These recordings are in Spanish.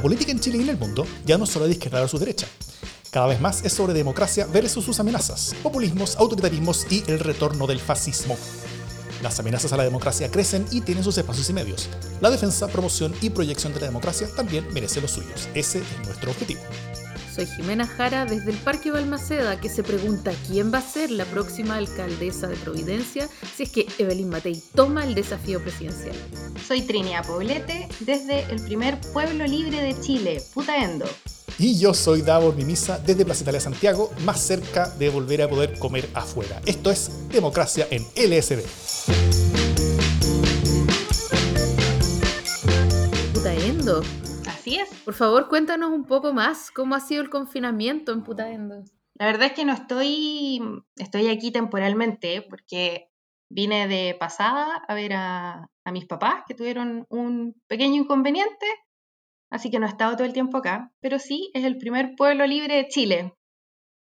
La política en Chile y en el mundo ya no solo de izquierda su derecha. Cada vez más es sobre democracia versus sus amenazas, populismos, autoritarismos y el retorno del fascismo. Las amenazas a la democracia crecen y tienen sus espacios y medios. La defensa, promoción y proyección de la democracia también merece los suyos. Ese es nuestro objetivo. Soy Jimena Jara desde el Parque Balmaceda que se pregunta quién va a ser la próxima alcaldesa de Providencia si es que Evelyn Matei toma el desafío presidencial. Soy Trinia Poblete desde el primer pueblo libre de Chile, Putaendo. Y yo soy Davor Mimisa desde Plaza Italia Santiago, más cerca de volver a poder comer afuera. Esto es Democracia en LSD. Putaendo. Así es. Por favor, cuéntanos un poco más cómo ha sido el confinamiento en Putaendo. La verdad es que no estoy, estoy aquí temporalmente porque vine de pasada a ver a, a mis papás que tuvieron un pequeño inconveniente, así que no he estado todo el tiempo acá, pero sí es el primer pueblo libre de Chile.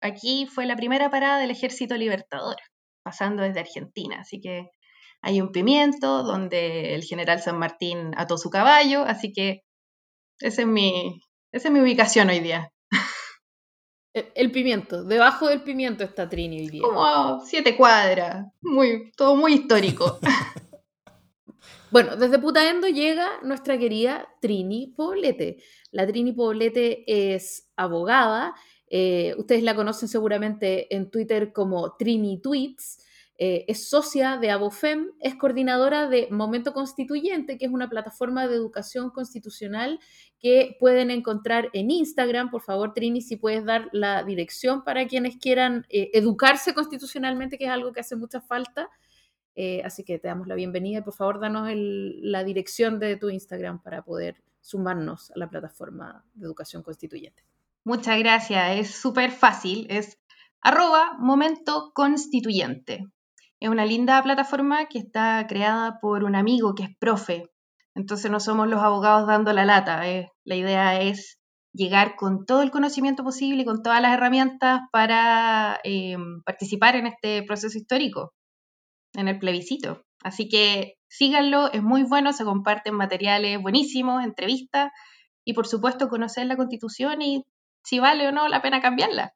Aquí fue la primera parada del ejército libertador, pasando desde Argentina, así que hay un pimiento donde el general San Martín ató su caballo, así que esa es mi, esa es mi ubicación hoy día. El, el pimiento, debajo del pimiento está Trini hoy día. Como siete cuadras, muy, todo muy histórico. Bueno, desde Putaendo llega nuestra querida Trini Poblete. La Trini Poblete es abogada. eh, ustedes la conocen seguramente en Twitter como Trini Tweets. Eh, es socia de Abofem, es coordinadora de Momento Constituyente, que es una plataforma de educación constitucional que pueden encontrar en Instagram. Por favor, Trini, si puedes dar la dirección para quienes quieran eh, educarse constitucionalmente, que es algo que hace mucha falta. Eh, así que te damos la bienvenida y por favor danos la dirección de tu Instagram para poder sumarnos a la plataforma de educación constituyente. Muchas gracias, es súper fácil, es arroba momento constituyente. Es una linda plataforma que está creada por un amigo que es profe, entonces no somos los abogados dando la lata, eh. la idea es llegar con todo el conocimiento posible y con todas las herramientas para eh, participar en este proceso histórico, en el plebiscito. Así que síganlo, es muy bueno, se comparten materiales buenísimos, entrevistas y por supuesto conocer la constitución y si vale o no la pena cambiarla.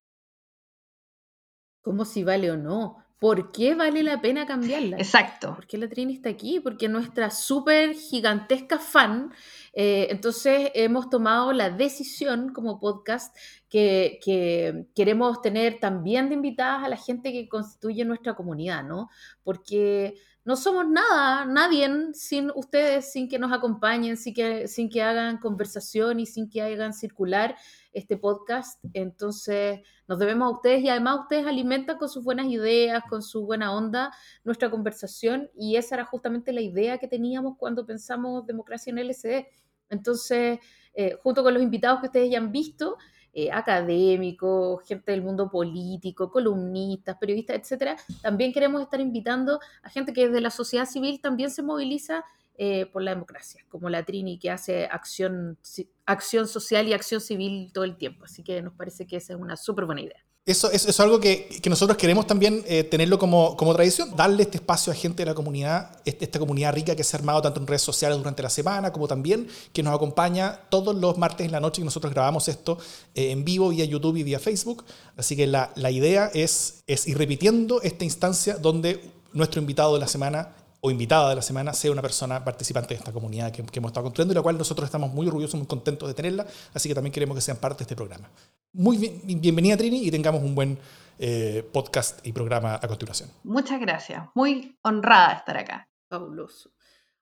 ¿Cómo si vale o no? ¿Por qué vale la pena cambiarla? Exacto. ¿Por qué la Trini está aquí? Porque nuestra súper gigantesca fan, eh, entonces hemos tomado la decisión como podcast que, que queremos tener también de invitadas a la gente que constituye nuestra comunidad, ¿no? Porque no somos nada, nadie sin ustedes, sin que nos acompañen, sin que, sin que hagan conversación y sin que hagan circular este podcast. Entonces nos debemos a ustedes y además ustedes alimentan con sus buenas ideas, con su buena onda nuestra conversación y esa era justamente la idea que teníamos cuando pensamos democracia en LSD. Entonces, eh, junto con los invitados que ustedes ya han visto, eh, académicos, gente del mundo político, columnistas, periodistas, etcétera, también queremos estar invitando a gente que desde la sociedad civil también se moviliza eh, por la democracia, como la Trini, que hace acción, ci- acción social y acción civil todo el tiempo. Así que nos parece que esa es una súper buena idea. Eso, es algo que, que nosotros queremos también eh, tenerlo como, como tradición, darle este espacio a gente de la comunidad, este- esta comunidad rica que se ha armado tanto en redes sociales durante la semana, como también que nos acompaña todos los martes en la noche que nosotros grabamos esto eh, en vivo vía YouTube y vía Facebook. Así que la, la idea es, es ir repitiendo esta instancia donde nuestro invitado de la semana o invitada de la semana sea una persona participante de esta comunidad que, que hemos estado construyendo y la cual nosotros estamos muy orgullosos, muy contentos de tenerla, así que también queremos que sean parte de este programa. Muy bien, bienvenida Trini y tengamos un buen eh, podcast y programa a continuación. Muchas gracias. Muy honrada de estar acá. Fabuloso.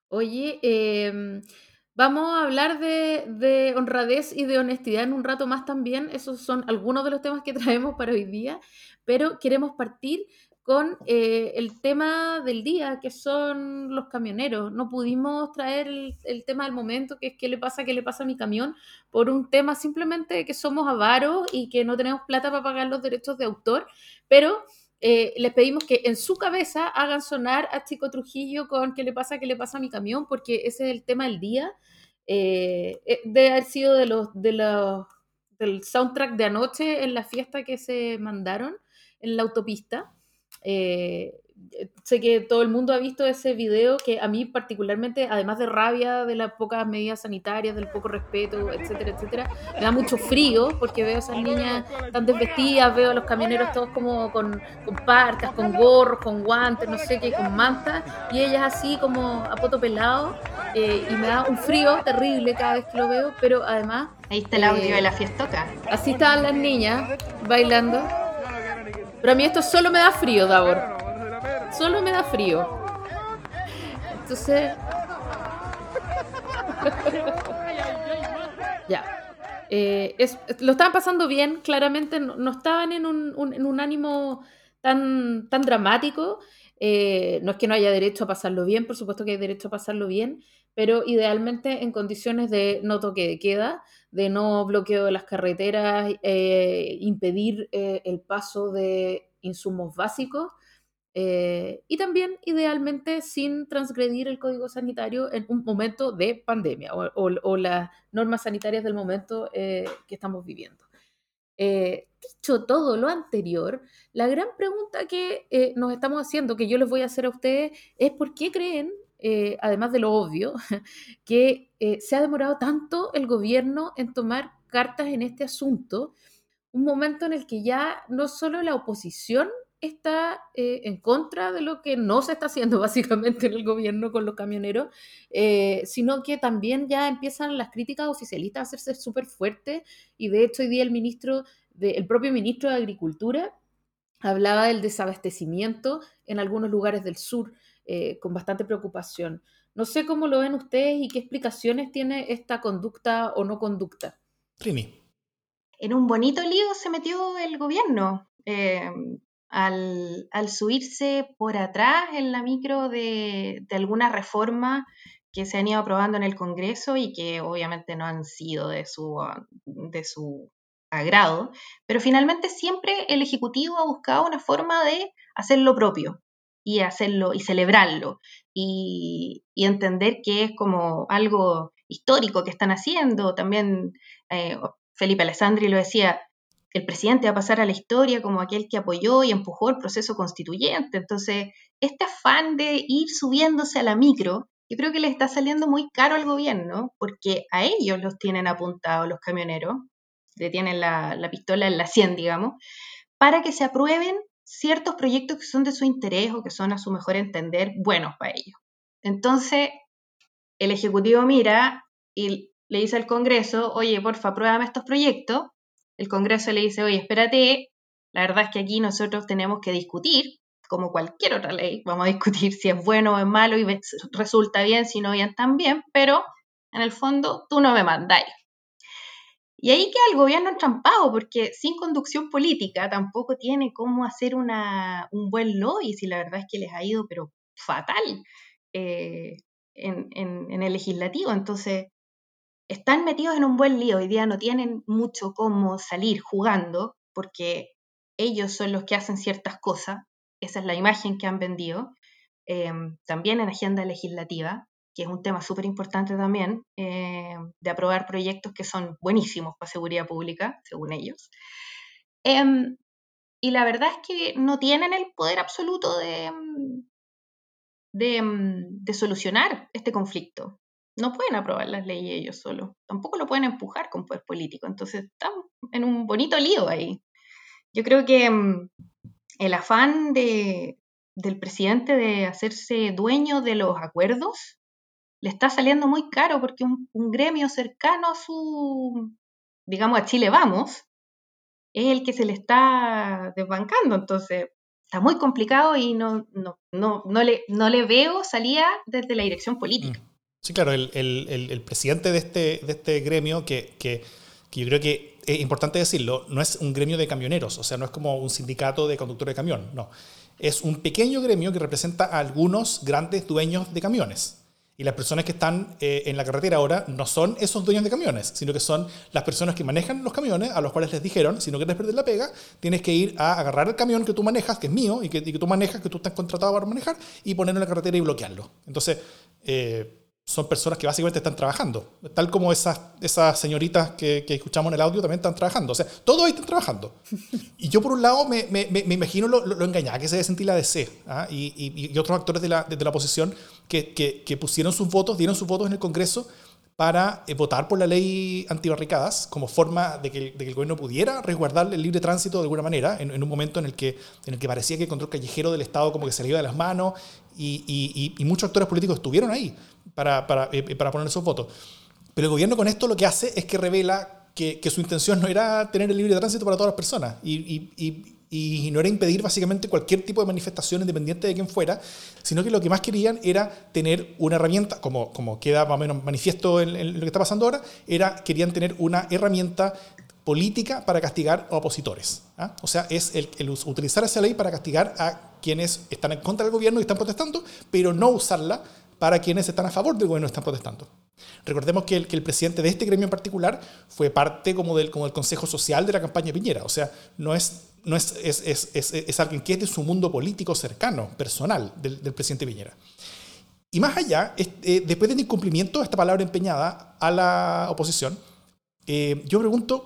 Oye, eh, vamos a hablar de, de honradez y de honestidad en un rato más también. Esos son algunos de los temas que traemos para hoy día, pero queremos partir con eh, el tema del día, que son los camioneros. No pudimos traer el, el tema del momento, que es qué le pasa, qué le pasa a mi camión, por un tema simplemente de que somos avaros y que no tenemos plata para pagar los derechos de autor, pero eh, les pedimos que en su cabeza hagan sonar a Chico Trujillo con qué le pasa, qué le pasa a mi camión, porque ese es el tema del día. Eh, eh, debe haber sido de los, de los, del soundtrack de anoche en la fiesta que se mandaron en la autopista. Eh, sé que todo el mundo ha visto ese video que a mí particularmente, además de rabia de las pocas medidas sanitarias, del poco respeto, etcétera, etcétera, me da mucho frío porque veo a esas niñas tan desvestidas, veo a los camioneros todos como con, con parcas, con gorros, con guantes, no sé qué, con mantas, y ellas así como a poto pelado, eh, y me da un frío terrible cada vez que lo veo, pero además... Ahí está el audio de la fiestoca. Así estaban las niñas bailando. Pero a mí esto solo me da frío, Davor. Solo me da frío. Entonces... ya. Eh, lo estaban pasando bien, claramente no, estaban en un, en un, ánimo tan, tan dramático. Eh, no es que no haya derecho a pasarlo bien, por supuesto que hay derecho a pasarlo bien, pero idealmente en condiciones de no toque de queda, de no bloqueo de las carreteras, eh, impedir eh, el paso de insumos básicos eh, y también idealmente sin transgredir el código sanitario en un momento de pandemia o, las normas sanitarias del momento que estamos viviendo. dicho todo lo anterior, la gran pregunta que nos estamos haciendo, que yo les voy a hacer a ustedes, es por qué creen eh, además de lo obvio, que eh, se ha demorado tanto el gobierno en tomar cartas en este asunto, un momento en el que ya no solo la oposición está eh, en contra de lo que no se está haciendo básicamente en el gobierno con los camioneros, sino que también ya empiezan las críticas oficialistas a hacerse súper fuertes y de hecho hoy día el ministro, el propio ministro de Agricultura hablaba del desabastecimiento en algunos lugares del sur. Eh, con bastante preocupación. No sé cómo lo ven ustedes y qué explicaciones tiene esta conducta o no conducta. Primi. En un bonito lío se metió el gobierno. Eh, al, subirse por atrás en la micro de, de algunas reformas que se han ido aprobando en el Congreso y que obviamente no han sido de su, de su agrado, pero finalmente siempre el Ejecutivo ha buscado una forma de hacer lo propio, y hacerlo y celebrarlo y, entender que es como algo histórico que están haciendo. También eh, Felipe Alessandri lo decía, el presidente va a pasar a la historia como aquel que apoyó y empujó el proceso constituyente. Entonces, este afán de ir subiéndose a la micro, yo creo que le está saliendo muy caro al gobierno, porque a ellos los tienen apuntados los camioneros, le tienen la, la pistola en la 100, digamos, para que se aprueben ciertos proyectos que son de su interés o que son a su mejor entender buenos para ellos. Entonces, el Ejecutivo mira y le dice al Congreso, oye, porfa, pruébame estos proyectos. El Congreso le dice, oye, espérate, la verdad es que aquí nosotros tenemos que discutir, como cualquier otra ley, vamos a discutir si es bueno o es malo y resulta bien, si no bien también, pero en el fondo tú no me mandáis. Y ahí queda el gobierno entrampado, porque sin conducción política tampoco tiene cómo hacer una, un buen lobby, si la verdad es que les ha ido, pero fatal eh, en, en, el legislativo. Entonces, están metidos en un buen lío. Hoy día no tienen mucho cómo salir jugando, porque ellos son los que hacen ciertas cosas. Esa es la imagen que han vendido. Eh, también en agenda legislativa que es un tema súper importante también, eh, de aprobar proyectos que son buenísimos para seguridad pública, según ellos. Em, y la verdad es que no tienen el poder absoluto de, de, solucionar este conflicto. No pueden aprobar las leyes ellos solos, tampoco lo pueden empujar con poder político. Entonces están en un bonito lío ahí. Yo creo que em, el afán de, del presidente de hacerse dueño de los acuerdos le está saliendo muy caro porque un, gremio cercano a su, digamos, a Chile Vamos, es el que se le está desbancando. Entonces, está muy complicado y no, no, no, no, le, no le veo salida desde la dirección política. Mm. Sí, claro, el, el, el, presidente de este, de este gremio, que, que, que, yo creo que es importante decirlo, no es un gremio de camioneros, o sea, no es como un sindicato de conductores de camión, no. Es un pequeño gremio que representa a algunos grandes dueños de camiones. Y las personas que están eh, en la carretera ahora no son esos dueños de camiones, sino que son las personas que manejan los camiones, a los cuales les dijeron, si no quieres perder la pega, tienes que ir a agarrar el camión que tú manejas, que es mío, y que, tú manejas, que tú estás contratado para manejar, y ponerlo en la carretera y bloquearlo. Entonces, eh, son personas que básicamente están trabajando, tal como esas, esas señoritas que, escuchamos en el audio también están trabajando. O sea, todos ahí están trabajando. Y yo por un lado me, me, me imagino lo, lo, engañada que se debe sentir la DC ¿ah? y, y, y, otros actores de la, de, la oposición que, que, que pusieron sus votos, dieron sus votos en el Congreso para eh, votar por la ley antibarricadas como forma de que, de que, el gobierno pudiera resguardar el libre tránsito de alguna manera, en, en, un momento en el, que, en el que parecía que el control callejero del Estado como que se le iba de las manos y, y, y muchos actores políticos estuvieron ahí para, para, eh, para, poner esos votos. Pero el gobierno con esto lo que hace es que revela que, que su intención no era tener el libre tránsito para todas las personas y, y no era impedir básicamente cualquier tipo de manifestación independiente de quién fuera, sino que lo que más querían era tener una herramienta, como, como queda más o menos manifiesto en, lo que está pasando ahora, era, querían tener una herramienta política para castigar a opositores. ¿ah? O sea, es el, utilizar esa ley para castigar a quienes están en contra del gobierno y están protestando, pero no usarla para quienes están a favor del gobierno y están protestando. Recordemos que el, que el, presidente de este gremio en particular fue parte como del, como del Consejo Social de la campaña de Piñera. O sea, no es no es, es, es, alguien que es de su mundo político cercano, personal, del, presidente Piñera. Y más allá, eh, después del incumplimiento de esta palabra empeñada a la oposición, eh, yo pregunto,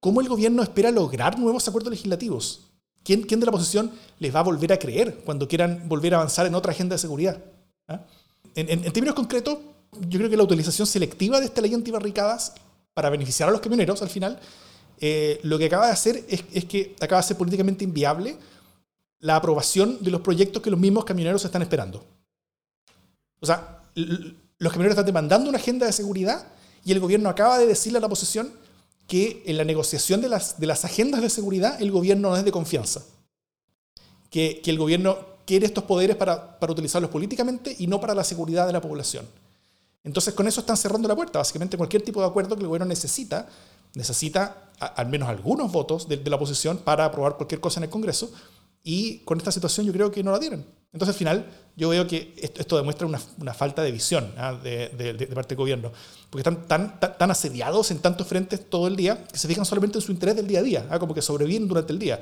¿cómo el gobierno espera lograr nuevos acuerdos legislativos? ¿Quién, ¿Quién, de la oposición les va a volver a creer cuando quieran volver a avanzar en otra agenda de seguridad? ¿Ah? En, en, en, términos concretos, yo creo que la utilización selectiva de esta ley antibarricadas para beneficiar a los camioneros al final eh, lo que acaba de hacer es, que acaba de ser políticamente inviable la aprobación de los proyectos que los mismos camioneros están esperando. O sea, los camioneros están demandando una agenda de seguridad y el gobierno acaba de decirle a la oposición que en la negociación de las, agendas de seguridad el gobierno no es de confianza. Que, que el gobierno quiere estos poderes para, para utilizarlos políticamente y no para la seguridad de la población. Entonces con eso están cerrando la puerta. Básicamente cualquier tipo de acuerdo que el gobierno necesita necesita al menos algunos votos de, la oposición para aprobar cualquier cosa en el Congreso y con esta situación yo creo que no la tienen. Entonces al final yo veo que esto, esto demuestra una, una, falta de visión ¿ah? de, parte del gobierno, porque están tan, tan, tan, asediados en tantos frentes todo el día que se fijan solamente en su interés del día a día, ¿ah? como que sobreviven durante el día.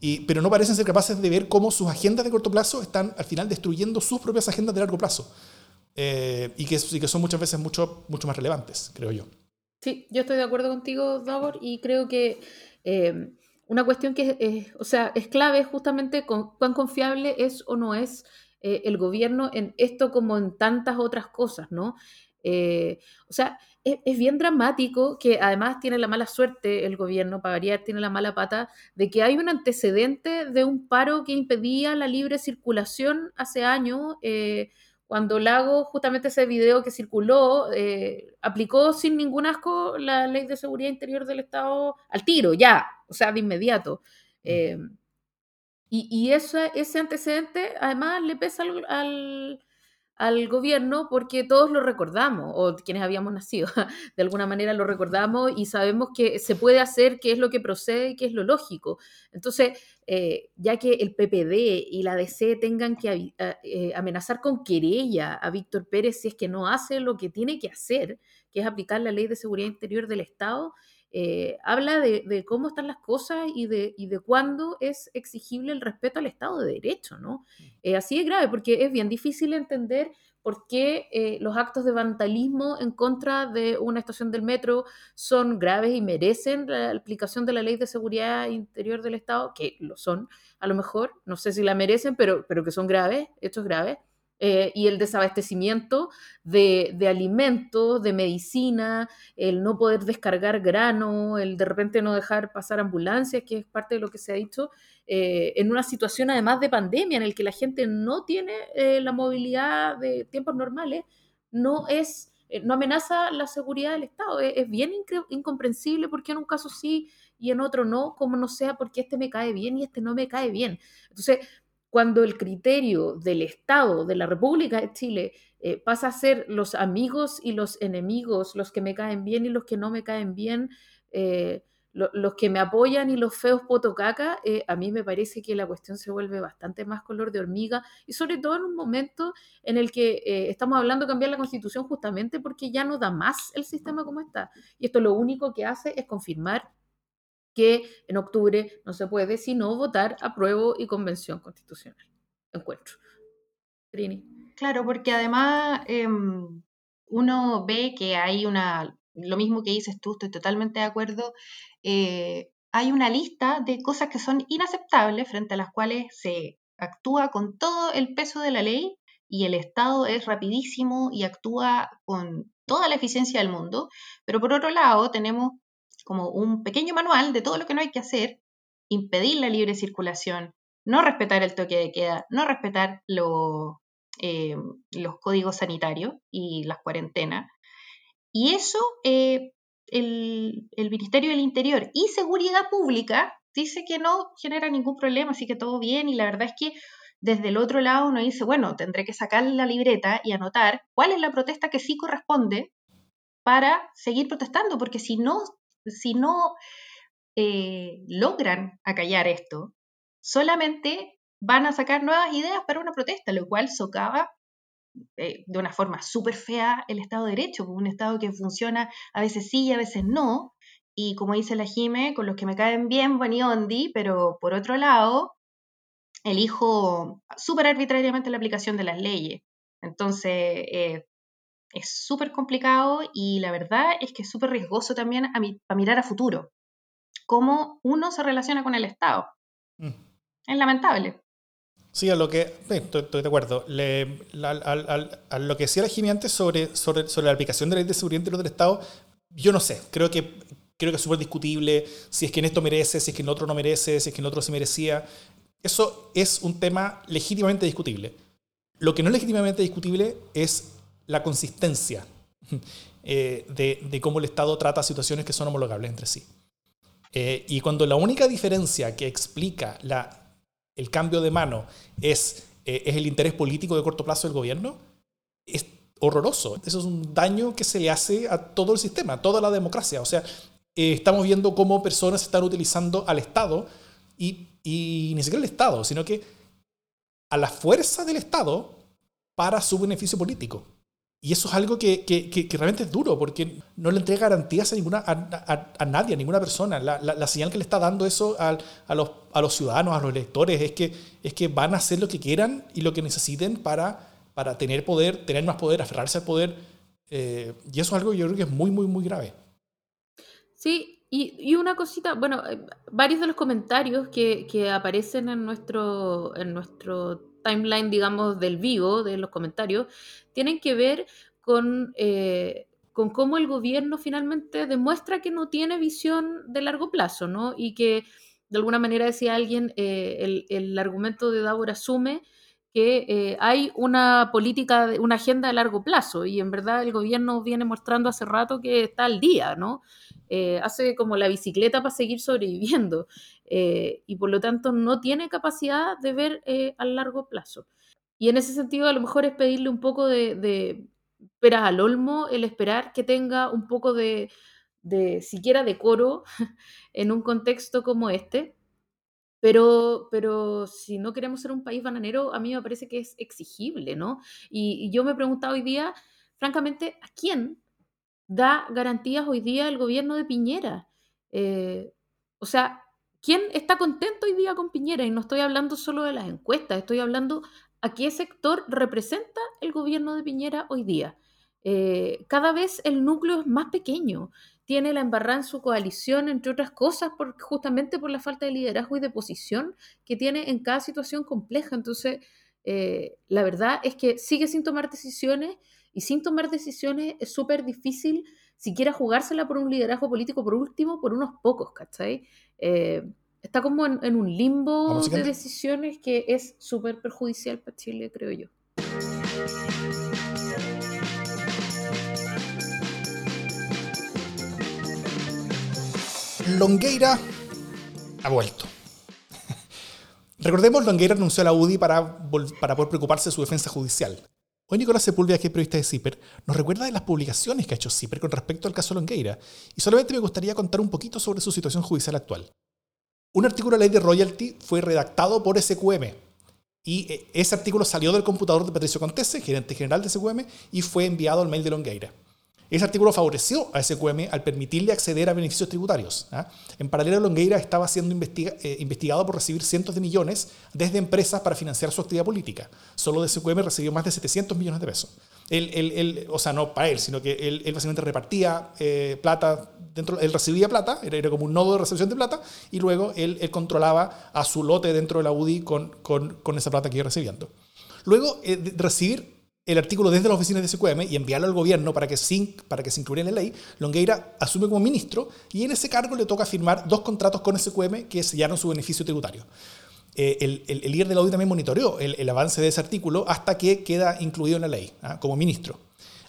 Y, pero no parecen ser capaces de ver cómo sus agendas de corto plazo están al final destruyendo sus propias agendas de largo plazo. Eh, y, que, y que son muchas veces mucho, mucho más relevantes, creo yo. Sí, yo estoy de acuerdo contigo, Davor, y creo que eh, una cuestión que es, o sea, es clave justamente con, cuán confiable es o no es eh, el gobierno en esto como en tantas otras cosas, ¿no? Eh, o sea, es, es, bien dramático que además tiene la mala suerte el gobierno, para tiene la mala pata de que hay un antecedente de un paro que impedía la libre circulación hace años. Cuando Lago, justamente ese video que circuló, eh, aplicó sin ningún asco la ley de seguridad interior del Estado al tiro, ya, o sea, de inmediato. Eh, y y ese, ese antecedente además le pesa al, al, al, gobierno porque todos lo recordamos, o quienes habíamos nacido, de alguna manera lo recordamos y sabemos que se puede hacer qué es lo que procede y qué es lo lógico. Entonces, eh, ya que el PPD y la DC tengan que eh, amenazar con querella a Víctor Pérez si es que no hace lo que tiene que hacer, que es aplicar la ley de seguridad interior del Estado, eh, habla de, de, cómo están las cosas y de, y de cuándo es exigible el respeto al Estado de Derecho, ¿no? Eh, así es grave, porque es bien difícil entender por qué eh, los actos de vandalismo en contra de una estación del metro son graves y merecen la aplicación de la ley de seguridad interior del Estado, que lo son, a lo mejor, no sé si la merecen, pero, pero que son graves, hechos graves. Eh, y el desabastecimiento de, de, alimentos, de medicina, el no poder descargar grano, el de repente no dejar pasar ambulancias, que es parte de lo que se ha dicho, eh, en una situación además de pandemia en el que la gente no tiene eh, la movilidad de tiempos normales, no es no amenaza la seguridad del Estado. Es, es bien incomprensible porque en un caso sí y en otro no, como no sea porque este me cae bien y este no me cae bien. Entonces, cuando el criterio del Estado, de la República de Chile, eh, pasa a ser los amigos y los enemigos, los que me caen bien y los que no me caen bien, eh, lo, los que me apoyan y los feos potocaca, eh, a mí me parece que la cuestión se vuelve bastante más color de hormiga y sobre todo en un momento en el que estamos hablando de cambiar la constitución justamente porque ya no da más el sistema como está. Y esto lo único que hace es confirmar que en octubre no se puede sino votar apruebo y convención constitucional. Encuentro. Trini. Claro, porque además eh, uno ve que hay una, lo mismo que dices tú, estoy totalmente de acuerdo, eh, hay una lista de cosas que son inaceptables frente a las cuales se actúa con todo el peso de la ley y el Estado es rapidísimo y actúa con toda la eficiencia del mundo, pero por otro lado tenemos como un pequeño manual de todo lo que no hay que hacer, impedir la libre circulación, no respetar el toque de queda, no respetar eh, los códigos sanitarios y las cuarentenas. Y eso, eh, el, el Ministerio del Interior y Seguridad Pública dice que no genera ningún problema, así que todo bien y la verdad es que desde el otro lado uno dice, bueno, tendré que sacar la libreta y anotar cuál es la protesta que sí corresponde para seguir protestando, porque si no, si no eh, logran acallar esto, solamente van a sacar nuevas ideas para una protesta, lo cual socava eh, de una forma súper fea el Estado de Derecho, un Estado que funciona a veces sí y a veces no, y como dice la Jime, con los que me caen bien, buen y ondi, pero por otro lado, elijo súper arbitrariamente la aplicación de las leyes. Entonces, eh, es súper complicado y la verdad es que es súper riesgoso también a, mirar a futuro. Cómo uno se relaciona con el Estado. Mm. Es lamentable. Sí, a lo que. estoy, de acuerdo. a, lo que decía la Jimmy antes sobre, sobre, sobre, la aplicación de la ley de seguridad interior del Estado, yo no sé. Creo que, creo que es súper discutible si es que en esto merece, si es que en otro no merece, si es que en otro sí merecía. Eso es un tema legítimamente discutible. Lo que no es legítimamente discutible es la consistencia eh, de, cómo el Estado trata situaciones que son homologables entre sí. Eh, y cuando la única diferencia que explica el cambio de mano es, eh, es el interés político de corto plazo del gobierno, es horroroso. Eso es un daño que se le hace a todo el sistema, a toda la democracia. O sea, estamos viendo cómo personas están utilizando al Estado y y ni siquiera el Estado, sino que a la fuerza del Estado para su beneficio político. Y eso es algo que, que, realmente es duro, porque no le entrega garantías a, ninguna, a, nadie, a ninguna persona. La, la, señal que le está dando eso a, los, a los ciudadanos, a los electores, es que, es que van a hacer lo que quieran y lo que necesiten para, para tener poder, tener más poder, aferrarse al poder. Eh, y eso es algo que yo creo que es muy, muy, muy grave. Sí, y, una cosita, bueno, eh, varios de los comentarios que, aparecen en nuestro, en nuestro timeline, digamos, del vivo, de los comentarios, tienen que ver con, eh, con cómo el gobierno finalmente demuestra que no tiene visión de largo plazo, ¿no? Y que, de alguna manera, decía alguien, eh, el, el, argumento de Davor asume que hay una política, una agenda de largo plazo y en verdad el gobierno viene mostrando hace rato que está al día, ¿no? Eh, hace como la bicicleta para seguir sobreviviendo eh, y por lo tanto no tiene capacidad de ver eh, a largo plazo. Y en ese sentido a lo mejor es pedirle un poco de, de peras al olmo, el esperar que tenga un poco de, de siquiera decoro en un contexto como este. Pero, pero si no queremos ser un país bananero, a mí me parece que es exigible, ¿no? Y, yo me he preguntado hoy día, francamente, ¿a quién da garantías hoy día el gobierno de Piñera. Eh, o sea, ¿quién está contento hoy día con Piñera? Y no estoy hablando solo de las encuestas, estoy hablando a qué sector representa el gobierno de Piñera hoy día. Eh, cada vez el núcleo es más pequeño, tiene la embarrada en su coalición, entre otras cosas, por, justamente por la falta de liderazgo y de posición que tiene en cada situación compleja. Entonces, eh, la verdad es que sigue sin tomar decisiones y sin tomar decisiones es súper difícil siquiera jugársela por un liderazgo político, por último, por unos pocos, ¿cachai? Eh, está como en, un limbo de decisiones que es súper perjudicial para Chile, creo yo. Longueira ha vuelto. Recordemos, Longueira renunció a la UDI para, para poder preocuparse de su defensa judicial. Hoy Nicolás Sepúlveda, que es periodista de CIPER, nos recuerda de las publicaciones que ha hecho CIPER con respecto al caso Longueira, y solamente me gustaría contar un poquito sobre su situación judicial actual. Un artículo de ley de royalty fue redactado por SQM, y eh, ese artículo salió del computador de Patricio Contese, gerente general de SQM, y fue enviado al mail de Longueira. Ese artículo favoreció a SQM al permitirle acceder a beneficios tributarios. ¿ah? En paralelo, Longueira estaba siendo eh, investigado por recibir cientos de millones desde empresas para financiar su actividad política. Solo de SQM recibió más de 700 millones de pesos. Él, o sea, no para él, sino que él, básicamente repartía eh, plata, dentro, él recibía plata, era, como un nodo de recepción de plata, y luego él, controlaba a su lote dentro de la UDI con, con, esa plata que iba recibiendo. Luego eh, recibir el artículo desde las oficinas de SQM y enviarlo al gobierno para que, se, para que se incluyera en la ley, Longueira asume como ministro y en ese cargo le toca firmar dos contratos con SQM que sellaron su beneficio tributario. Eh, el, el, líder de la también monitoreó el, avance de ese artículo hasta que queda incluido en la ley ¿ah? como ministro.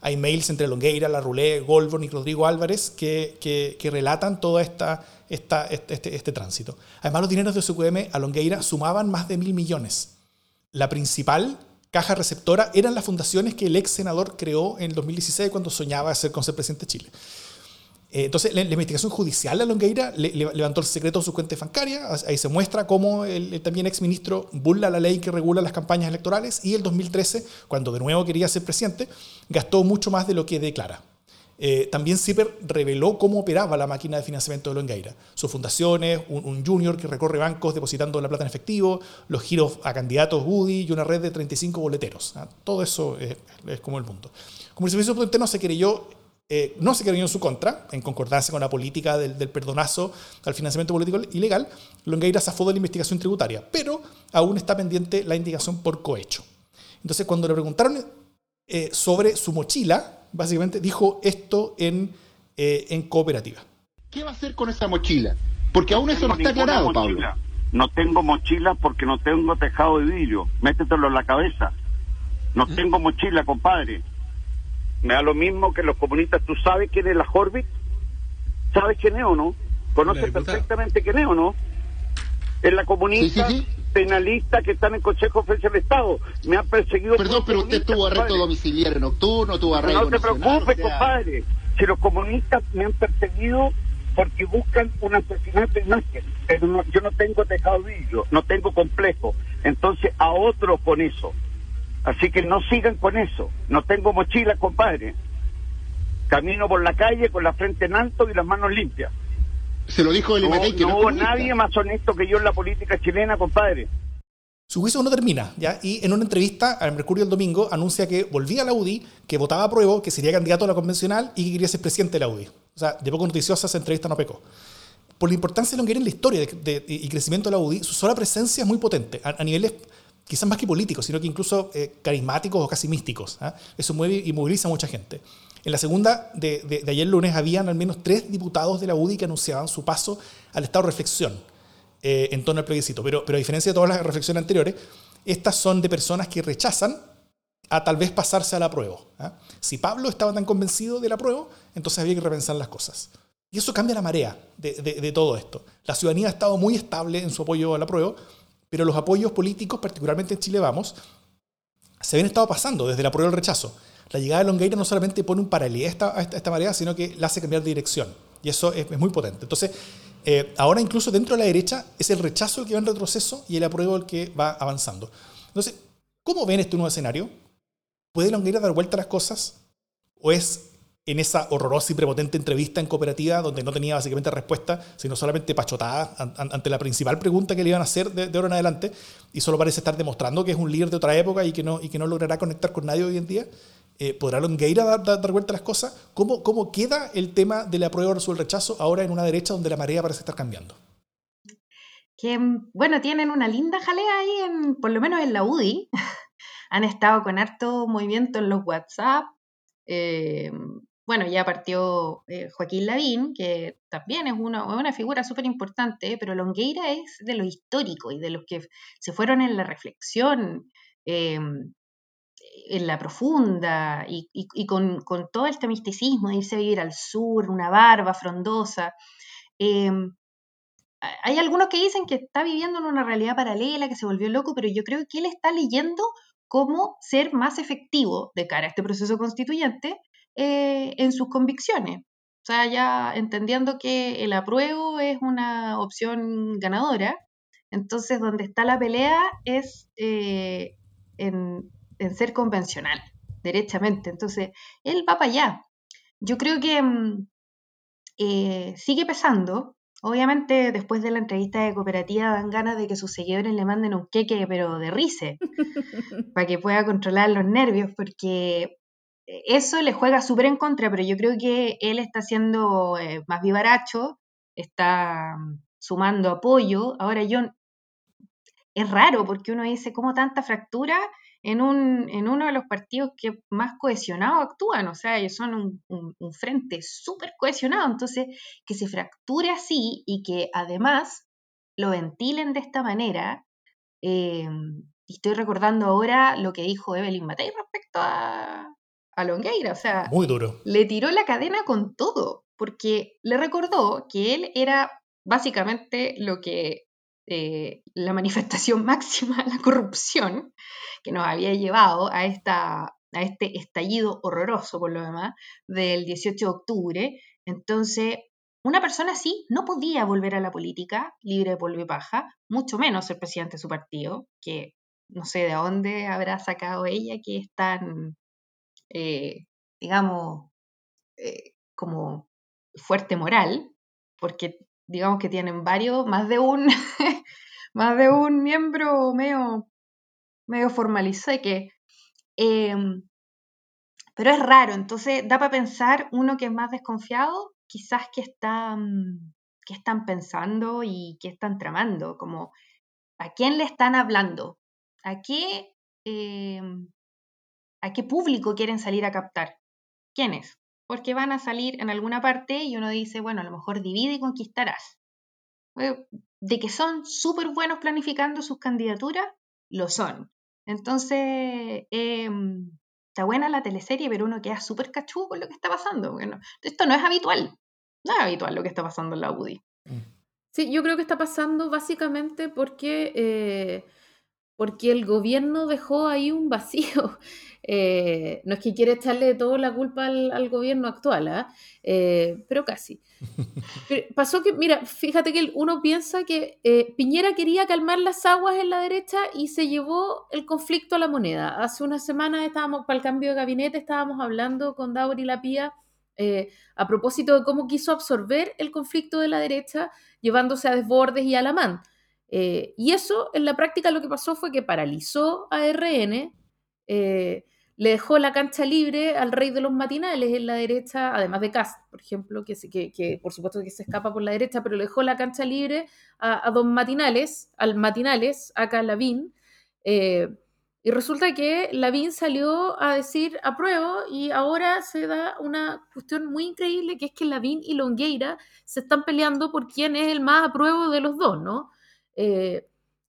Hay mails entre Longueira, La Roulé, Goldborn y Rodrigo Álvarez que, que, relatan todo esta, esta, este, este, este, tránsito. Además, los dineros de SQM a Longueira sumaban más de mil millones. La principal caja receptora eran las fundaciones que el ex senador creó en 2016 cuando soñaba ser, con ser presidente de Chile. Eh, entonces, la, investigación judicial de Longueira levantó el secreto de su cuenta bancaria. Ahí se muestra cómo el, también ex ministro burla la ley que regula las campañas electorales. Y el 2013, cuando de nuevo quería ser presidente, gastó mucho más de lo que declara. Eh, también CIPER reveló cómo operaba la máquina de financiamiento de Longueira. Sus fundaciones, un, junior que recorre bancos depositando la plata en efectivo, los giros a candidatos UDI y una red de 35 boleteros. ¿ah? Todo eso es, como el mundo. Como el Servicio Público se creyó, eh, no se creyó en su contra, en concordancia con la política del, perdonazo al financiamiento político ilegal, Longueira zafó de la investigación tributaria, pero aún está pendiente la indicación por cohecho. Entonces, cuando le preguntaron eh, sobre su mochila, básicamente dijo esto en, eh, en cooperativa. ¿Qué va a hacer con esa mochila? Porque aún eso no está aclarado, Pablo. No tengo mochila porque no tengo tejado de vidrio. Métetelo en la cabeza. No ¿Mm? tengo mochila, compadre. Me da lo mismo que los comunistas. ¿Tú sabes quién es la Horbit? ¿Sabes quién es o no? ¿Conoces perfectamente quién es o no? Es la comunista penalista que está en el Consejo Oficial del Estado. Me han perseguido. Perdón, pero usted tuvo arresto domiciliario nocturno, tuvo arresto. No te preocupes, compadre. Si los comunistas me han perseguido porque buscan un asesinato de imagen. Pero yo no tengo tejado vidrio, no tengo complejo. Entonces, a otro con eso. Así que no sigan con eso. No tengo mochila, compadre. Camino por la calle con la frente en alto y las manos limpias. Se lo dijo el no, que no, hubo nadie más honesto que yo en la política chilena, compadre. Su juicio no termina, ¿ya? Y en una entrevista al Mercurio el domingo anuncia que volvía a la UDI, que votaba a prueba, que sería candidato a la convencional y que quería ser presidente de la UDI. O sea, de poco noticiosa esa entrevista no pecó. Por la importancia de Longueira en la historia de, y crecimiento de la UDI, su sola presencia es muy potente, a, niveles quizás más que políticos, sino que incluso eh, carismáticos o casi místicos. ¿ah? Eso mueve y moviliza a mucha gente. En la segunda de, ayer lunes habían al menos tres diputados de la UDI que anunciaban su paso al estado de reflexión eh, en torno al plebiscito. Pero, pero a diferencia de todas las reflexiones anteriores, estas son de personas que rechazan a tal vez pasarse a la prueba. ¿ah? Si Pablo estaba tan convencido de la prueba, entonces había que repensar las cosas. Y eso cambia la marea de, de, todo esto. La ciudadanía ha estado muy estable en su apoyo a la prueba, pero los apoyos políticos, particularmente en Chile Vamos, se habían estado pasando desde la prueba al rechazo la llegada de Longueira no solamente pone un paralelo a esta, marea, sino que la hace cambiar de dirección. Y eso es, muy potente. Entonces, eh, ahora incluso dentro de la derecha es el rechazo el que va en retroceso y el apruebo el que va avanzando. Entonces, ¿cómo ven este nuevo escenario? ¿Puede Longueira dar vuelta a las cosas? ¿O es en esa horrorosa y prepotente entrevista en cooperativa donde no tenía básicamente respuesta, sino solamente pachotada ante la principal pregunta que le iban a hacer de, ahora en adelante, y solo parece estar demostrando que es un líder de otra época y que no, y que no logrará conectar con nadie hoy en día. Eh, ¿Podrá Longueira dar, dar, vuelta a las cosas? ¿Cómo, ¿Cómo queda el tema de la prueba versus el rechazo ahora en una derecha donde la marea parece estar cambiando? Que, bueno, tienen una linda jalea ahí, por lo menos en la UDI. Han estado con harto movimiento en los WhatsApp. Eh, bueno, ya partió eh, Joaquín Lavín, que también es una, figura súper importante, pero Longueira es de lo histórico y de los que se fueron en la reflexión, em, en la profunda y, con, todo este misticismo de irse a vivir al sur, una barba frondosa. Em, hay algunos que dicen que está viviendo en una realidad paralela, que se volvió loco, pero yo creo que él está leyendo cómo ser más efectivo de cara a este proceso constituyente eh, en sus convicciones. O sea, ya entendiendo que el apruebo es una opción ganadora, entonces donde está la pelea es eh, en, ser convencional, derechamente. Entonces, él va para allá. Yo creo que mm, eh, sigue pesando. Obviamente, después de la entrevista de cooperativa, dan ganas de que sus seguidores le manden un queque, pero de risa, para que pueda controlar los nervios, porque eso le juega súper en contra, pero yo creo que él está siendo eh, más vivaracho, está mm, sumando apoyo. Ahora yo, es raro porque uno dice, ¿cómo tanta fractura en, un, en uno de los partidos que más cohesionados actúan? O sea, ellos son un, frente súper cohesionado, entonces que se fracture así y que además lo ventilen de esta manera. Eh, estoy recordando ahora lo que dijo Evelyn Matei respecto a, a Longueira, o sea, muy duro. Le tiró la cadena con todo, porque le recordó que él era básicamente lo que eh, la manifestación máxima de la corrupción que nos había llevado a, esta, a este estallido horroroso, por lo demás, del 18 de octubre. Entonces, una persona así no podía volver a la política libre de polvo y paja, mucho menos el presidente de su partido, que no sé de dónde habrá sacado ella que es tan eh, digamos, eh, como fuerte moral, porque digamos que tienen varios, más de un, más de un miembro medio, medio formalizado que... Em, pero es raro, entonces da para pensar uno que es más desconfiado, quizás que están, que están pensando y que están tramando, como a quién le están hablando, a qué, em, ¿A qué público quieren salir a captar? ¿Quiénes? Porque van a salir en alguna parte y uno dice, bueno, a lo mejor divide y conquistarás. De que son súper buenos planificando sus candidaturas, lo son. Entonces, em, está buena la teleserie, pero uno queda súper cachudo con lo que está pasando. Esto no es habitual. No es habitual lo que está pasando en la UDI. Sí, yo creo que está pasando básicamente porque eh, porque el gobierno dejó ahí un vacío. Eh, no es que quiera echarle toda la culpa al, gobierno actual, ¿ah? eh, pero casi. pasó que, mira, fíjate que uno piensa que eh, Piñera quería calmar las aguas en la derecha y se llevó el conflicto a la moneda. Hace unas semanas estábamos, para el cambio de gabinete, estábamos hablando con Dauri Lapía a propósito de cómo quiso absorber el conflicto de la derecha llevándose a Desbordes y a Lamán. Eh, y eso, en la práctica, lo que pasó fue que paralizó a RN, eh, le dejó la cancha libre al rey de los matinales en la derecha, además de Cast, por ejemplo, que, que, por supuesto que se escapa por la derecha, pero le dejó la cancha libre a, dos matinales, al matinales, acá Lavín. Eh, y resulta que Lavín salió a decir apruebo y ahora se da una cuestión muy increíble que es que Lavín y Longueira se están peleando por quién es el más apruebo de los dos, ¿no? Eh,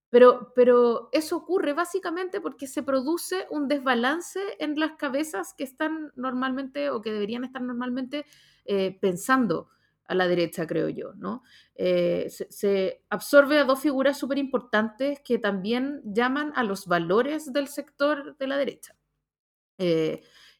pero, pero eso ocurre básicamente porque se produce un desbalance en las cabezas que están normalmente o que deberían estar normalmente eh, pensando a la derecha, creo yo, ¿no? Eh, se, absorbe a dos figuras súper importantes que también llaman a los valores del sector de la derecha.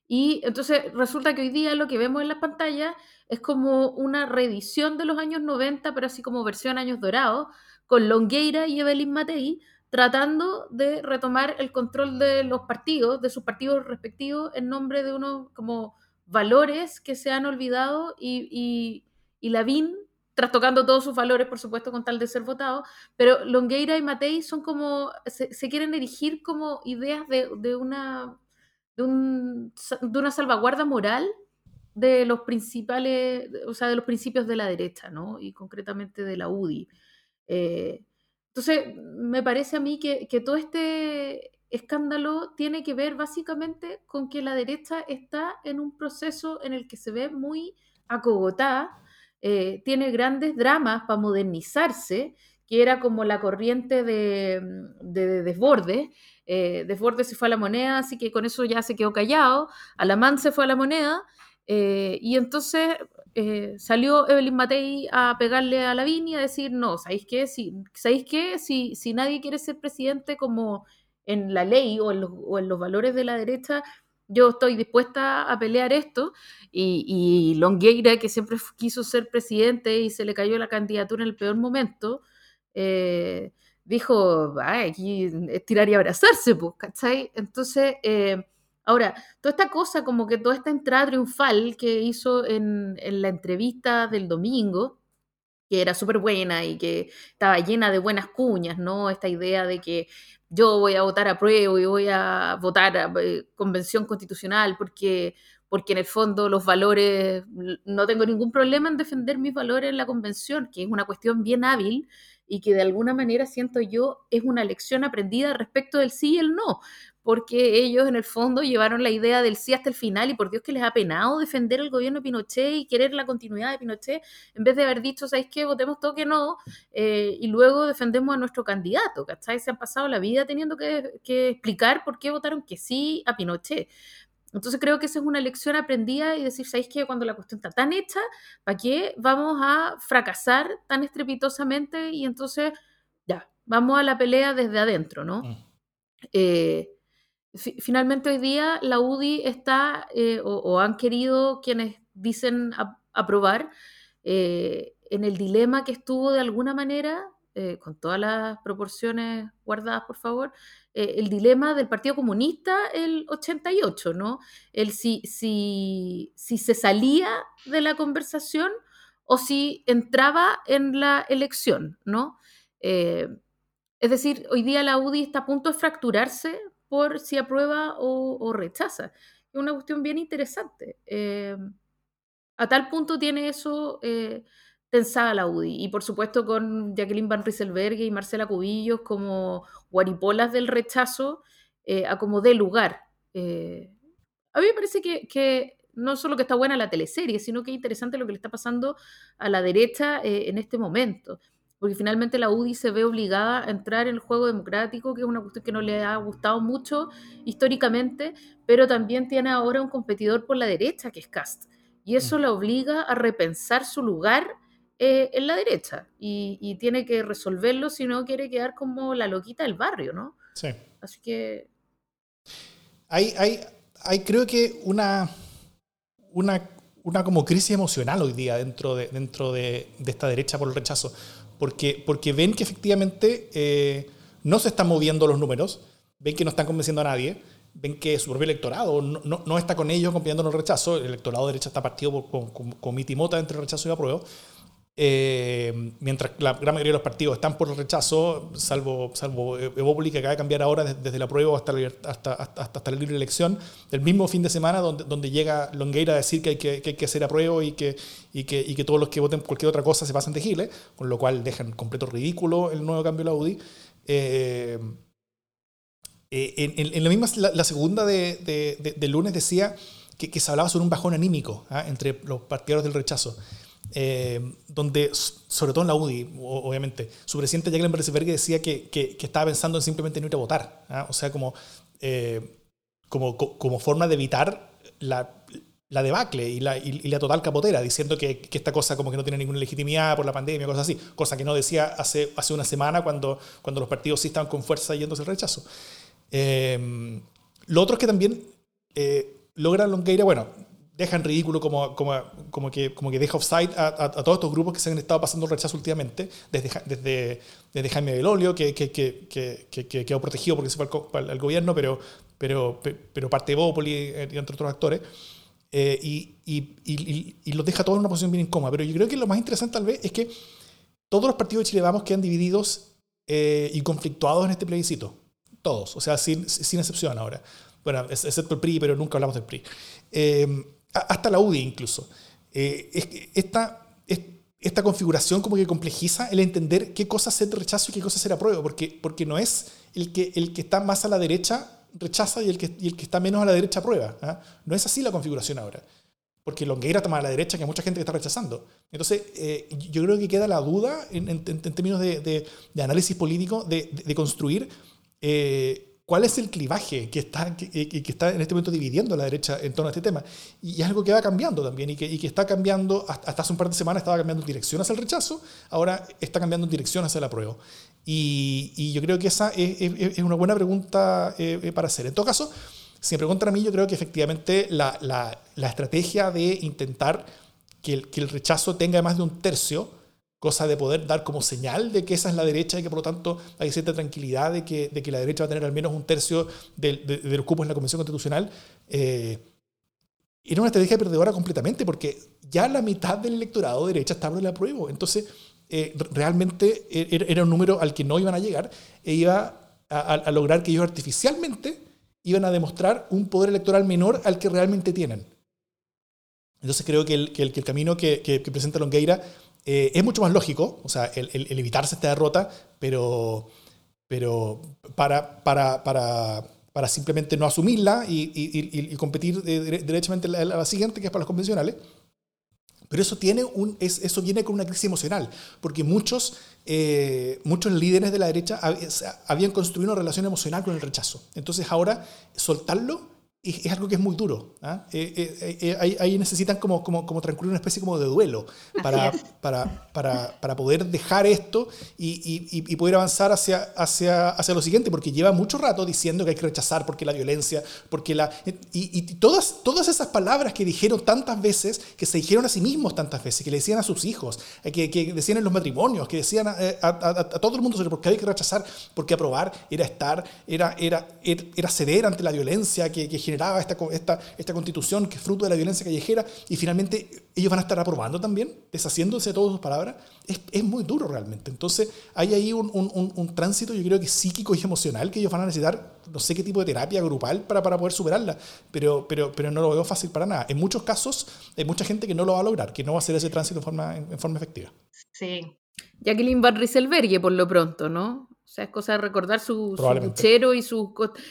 y entonces resulta que hoy día lo que vemos en la pantalla es como una reedición de los años 90, pero así como versión años dorados, con Longueira y Evelyn Matei tratando de retomar el control de los partidos, de sus partidos respectivos, en nombre de unos como valores que se han olvidado y, y, y Lavín trastocando todos sus valores, por supuesto, con tal de ser votado, pero Longueira y Matei son como, se, quieren erigir como ideas de, una, de, un, de, una salvaguarda moral de los principales, o sea, de los principios de la derecha, ¿no? Y concretamente de la UDI. Eh, entonces, me parece a mí que, todo este escándalo tiene que ver básicamente con que la derecha está en un proceso en el que se ve muy acogotada, eh, tiene grandes dramas para modernizarse, que era como la corriente de, de, desborde. Eh, desborde se fue a la moneda, así que con eso ya se quedó callado. Alamán se fue a la moneda. y entonces eh, salió Evelyn Matei a pegarle a Lavín y a decir, no, ¿sabéis qué? Si, ¿sabéis qué? Si, si nadie quiere ser presidente como en la ley o en, los, o en los valores de la derecha, yo estoy dispuesta a pelear esto. Y, y, Longueira, que siempre quiso ser presidente y se le cayó la candidatura en el peor momento, eh, dijo, aquí es tirar y abrazarse, pues, ¿cachai? Entonces, eh, Ahora, toda esta cosa, como que toda esta entrada triunfal que hizo en, la entrevista del domingo, que era súper buena y que estaba llena de buenas cuñas, ¿no? Esta idea de que yo voy a votar a prueba y voy a votar a eh, convención constitucional porque, porque en el fondo los valores, no tengo ningún problema en defender mis valores en la convención, que es una cuestión bien hábil y que de alguna manera siento yo es una lección aprendida respecto del sí y el no, porque ellos en el fondo llevaron la idea del sí hasta el final y por Dios que les ha penado defender el gobierno de Pinochet y querer la continuidad de Pinochet, en vez de haber dicho, ¿sabéis qué? Votemos todo que no eh, y luego defendemos a nuestro candidato, ¿cachai? Se han pasado la vida teniendo que, que explicar por qué votaron que sí a Pinochet. Entonces creo que esa es una lección aprendida y decir, ¿sabéis qué? Cuando la cuestión está tan hecha, ¿para qué vamos a fracasar tan estrepitosamente? Y entonces, ya, vamos a la pelea desde adentro, ¿no? Mm. Eh, finalmente hoy día la UDI está, eh, o, han querido quienes dicen aprobar, eh, en el dilema que estuvo de alguna manera, con todas las proporciones guardadas, por favor, eh, el dilema del Partido Comunista el 88, ¿no? El si, si, si se salía de la conversación o si entraba en la elección, ¿no? Eh, es decir, hoy día la UDI está a punto de fracturarse por si aprueba o, rechaza. Es una cuestión bien interesante. Eh, a tal punto tiene eso tensada la UDI. Y por supuesto con Jacqueline Van Rieselberg y Marcela Cubillos como guaripolas del rechazo eh, a como de lugar. Eh, a mí me parece que, no solo que está buena la teleserie, sino que es interesante lo que le está pasando a la derecha eh, en este momento. Porque finalmente la UDI se ve obligada a entrar en el juego democrático, que es una cuestión que no le ha gustado mucho históricamente, pero también tiene ahora un competidor por la derecha, que es Cast. Y eso mm. la obliga a repensar su lugar eh, en la derecha y, tiene que resolverlo si no quiere quedar como la loquita del barrio, ¿no? Sí. Así que... Hay, hay, hay creo que una, una, una como crisis emocional hoy día dentro de, dentro de, esta derecha por el rechazo, porque, porque ven que efectivamente eh, no se están moviendo los números, ven que no están convenciendo a nadie, ven que su propio electorado no, no, está con ellos acompañando el rechazo, el electorado de derecha está partido con, con, con mitimota entre rechazo y apruebo, eh, mientras la gran mayoría de los partidos están por el rechazo, salvo, salvo Evópoli, que acaba de cambiar ahora desde, la prueba hasta la, hasta, hasta, hasta, la libre elección, del mismo fin de semana donde, donde llega Longueira a decir que hay que, que, hay que hacer apruebo y que, y, que, y que todos los que voten cualquier otra cosa se pasan de giles, con lo cual dejan completo ridículo el nuevo cambio de la UDI. Eh, eh, en, en, la misma, la, segunda de, de, de, lunes decía que, que, se hablaba sobre un bajón anímico ¿ah? entre los partidarios del rechazo. Eh, donde, sobre todo en la UDI, obviamente, su presidente Jacqueline Berresberg decía que, que, estaba pensando en simplemente no ir a votar. ¿ah? O sea, como, eh, como, como forma de evitar la, la debacle y la, y, la, total capotera, diciendo que, que, esta cosa como que no tiene ninguna legitimidad por la pandemia, cosas así, cosa que no decía hace, hace una semana cuando, cuando los partidos sí estaban con fuerza yéndose el rechazo. Eh, lo otro es que también eh, logra Longueira, bueno, deja en ridículo como, como, como, que, como que deja offside a, a, todos estos grupos que se han estado pasando el rechazo últimamente, desde, desde, desde Jaime Belolio, que, que, que, que, que quedó protegido porque se fue al, gobierno, pero, pero, pero parte de Bópoli eh, y entre otros actores, eh, y, y, y, los deja todos en una posición bien incómoda. Pero yo creo que lo más interesante tal vez es que todos los partidos de Chile Vamos quedan divididos eh, y conflictuados en este plebiscito. Todos, o sea, sin, sin excepción ahora. Bueno, excepto el PRI, pero nunca hablamos del PRI. Eh, hasta la UDI incluso. Eh, esta, esta configuración como que complejiza el entender qué cosa ser rechazo y qué cosa ser apruebo, porque, porque no es el que, el que está más a la derecha rechaza y el que, el que está menos a la derecha aprueba. ¿ah? No es así la configuración ahora. Porque Longueira toma a la derecha, que mucha gente que está rechazando. Entonces, eh, yo creo que queda la duda en, términos de, análisis político de, de construir eh, cuál es el clivaje que está, que, que, está en este momento dividiendo la derecha en torno a este tema. Y es algo que va cambiando también y que, y que está cambiando, hasta hace un par de semanas estaba cambiando dirección hacia el rechazo, ahora está cambiando dirección hacia el apruebo. Y, y yo creo que esa es, es, una buena pregunta eh, eh, para hacer. En todo caso, si me preguntan a mí, yo creo que efectivamente la, la, la estrategia de intentar que el, que el rechazo tenga más de un tercio, cosa de poder dar como señal de que esa es la derecha y que por lo tanto hay cierta tranquilidad de que, de que la derecha va a tener al menos un tercio de, de, los cupos en la Convención Constitucional, eh, era una estrategia perdedora completamente porque ya la mitad del electorado de derecha estaba en la apruebo. Entonces, eh, realmente e, era un número al que no iban a llegar e iba a, lograr que ellos artificialmente iban a demostrar un poder electoral menor al que realmente tienen. Entonces creo que el, que el, camino que, que, presenta Longueira eh, es mucho más lógico, o sea, el, el, evitarse esta derrota, pero, pero para, para, para, para simplemente no asumirla y, y, y competir derechamente a la, la, siguiente, que es para los convencionales. Pero eso, tiene un, es, eso viene con una crisis emocional, porque muchos, eh, muchos líderes de la derecha habían construido una relación emocional con el rechazo. Entonces ahora soltarlo es, algo que es muy duro. ¿ah? Eh, eh, eh, ahí, necesitan como, como, como, transcurrir una especie como de duelo para, para, para, para, poder dejar esto y, y, poder avanzar hacia, hacia, hacia lo siguiente, porque lleva mucho rato diciendo que hay que rechazar porque la violencia, porque la... Y, y, todas, todas esas palabras que dijeron tantas veces, que se dijeron a sí mismos tantas veces, que le decían a sus hijos, que, que decían en los matrimonios, que decían a, a, todo el mundo sobre por qué hay que rechazar, porque aprobar era estar, era, era, era, ceder ante la violencia que, que generaba esta, esta, esta constitución que es fruto de la violencia callejera y finalmente ellos van a estar aprobando también, deshaciéndose de todas sus palabras, es, es muy duro realmente. Entonces hay ahí un, un, un, tránsito, yo creo que psíquico y emocional, que ellos van a necesitar no sé qué tipo de terapia grupal para, para poder superarla, pero, pero, pero no lo veo fácil para nada. En muchos casos hay mucha gente que no lo va a lograr, que no va a hacer ese tránsito en forma, en, forma efectiva. Sí. Jacqueline Van Rieselberghe, por lo pronto, ¿no? O sea, es cosa de recordar su, puchero y, sus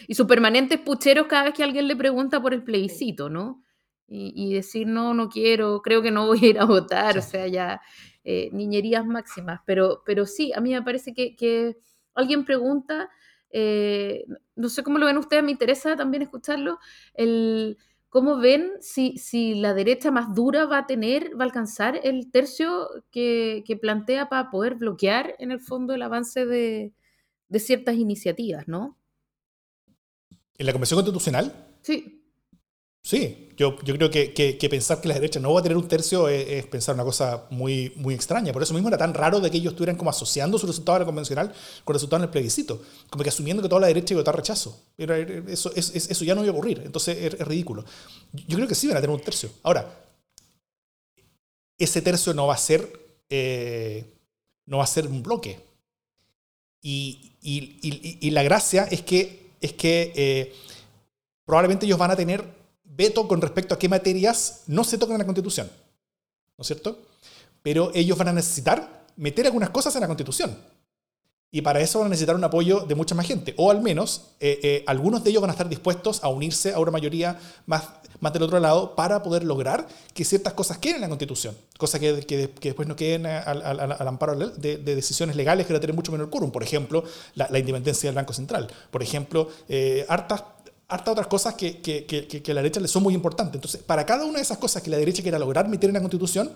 y sus permanentes pucheros cada vez que alguien le pregunta por el plebiscito, ¿no? Y, decir, no, no quiero, creo que no voy a ir a votar, o sea, ya eh, niñerías máximas. Pero, pero sí, a mí me parece que, alguien pregunta, eh, no sé cómo lo ven ustedes, me interesa también escucharlo, el, ¿cómo ven si, si la derecha más dura va a tener, va a alcanzar el tercio que, que plantea para poder bloquear en el fondo el avance de, de ciertas iniciativas, ¿no? ¿En la Convención Constitucional? Sí. Sí, yo, yo creo que, que, pensar que la derecha no va a tener un tercio es, pensar una cosa muy, muy extraña. Por eso mismo era tan raro de que ellos estuvieran como asociando su resultado de la convencional con el resultado en el plebiscito. Como que asumiendo que toda la derecha iba a votar rechazo. eso, eso ya no iba a ocurrir. Entonces es, ridículo. Yo creo que sí van a tener un tercio. Ahora, ese tercio no va a ser, eh, no va a ser un bloque. Y, y, la gracia es que, es que eh, probablemente ellos van a tener veto con respecto a qué materias no se tocan en la Constitución. ¿No es cierto? Pero ellos van a necesitar meter algunas cosas en la Constitución. Y para eso van a necesitar un apoyo de mucha más gente. O al menos eh, eh, algunos de ellos van a estar dispuestos a unirse a una mayoría más, del otro lado para poder lograr que ciertas cosas queden en la Constitución. Cosas que, después no queden al, amparo de, decisiones legales que van a tener mucho menor quórum. Por ejemplo, la, independencia del Banco Central. Por ejemplo, eh, hartas harta otras cosas que, que, a la derecha le son muy importantes. Entonces, para cada una de esas cosas que la derecha quiera lograr meter en la Constitución,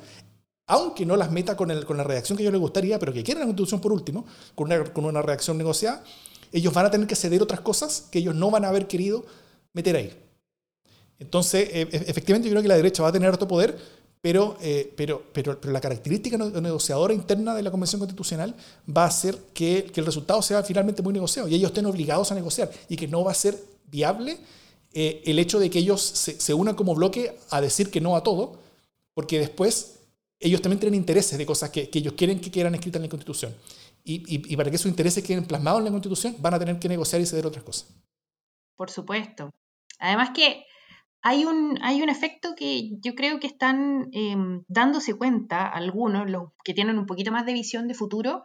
aunque no las meta con, la redacción que yo le gustaría, pero que quieren la Constitución por último, con una, con redacción negociada, ellos van a tener que ceder otras cosas que ellos no van a haber querido meter ahí. Entonces, e, e, efectivamente, yo creo que la derecha va a tener harto poder, pero, eh, la característica negociadora interna de la Convención Constitucional va a hacer que, el resultado sea finalmente muy negociado y ellos estén obligados a negociar y que no va a ser viable eh, el hecho de que ellos se unan como bloque a decir que no a todo, porque después ellos también tienen intereses de cosas que, ellos quieren que quieran escritas en la Constitución. Y, para que esos intereses queden plasmados en la Constitución, van a tener que negociar y ceder otras cosas. Por supuesto. Además que hay un, hay un efecto que yo creo que están em, dándose cuenta algunos, los que tienen un poquito más de visión de futuro,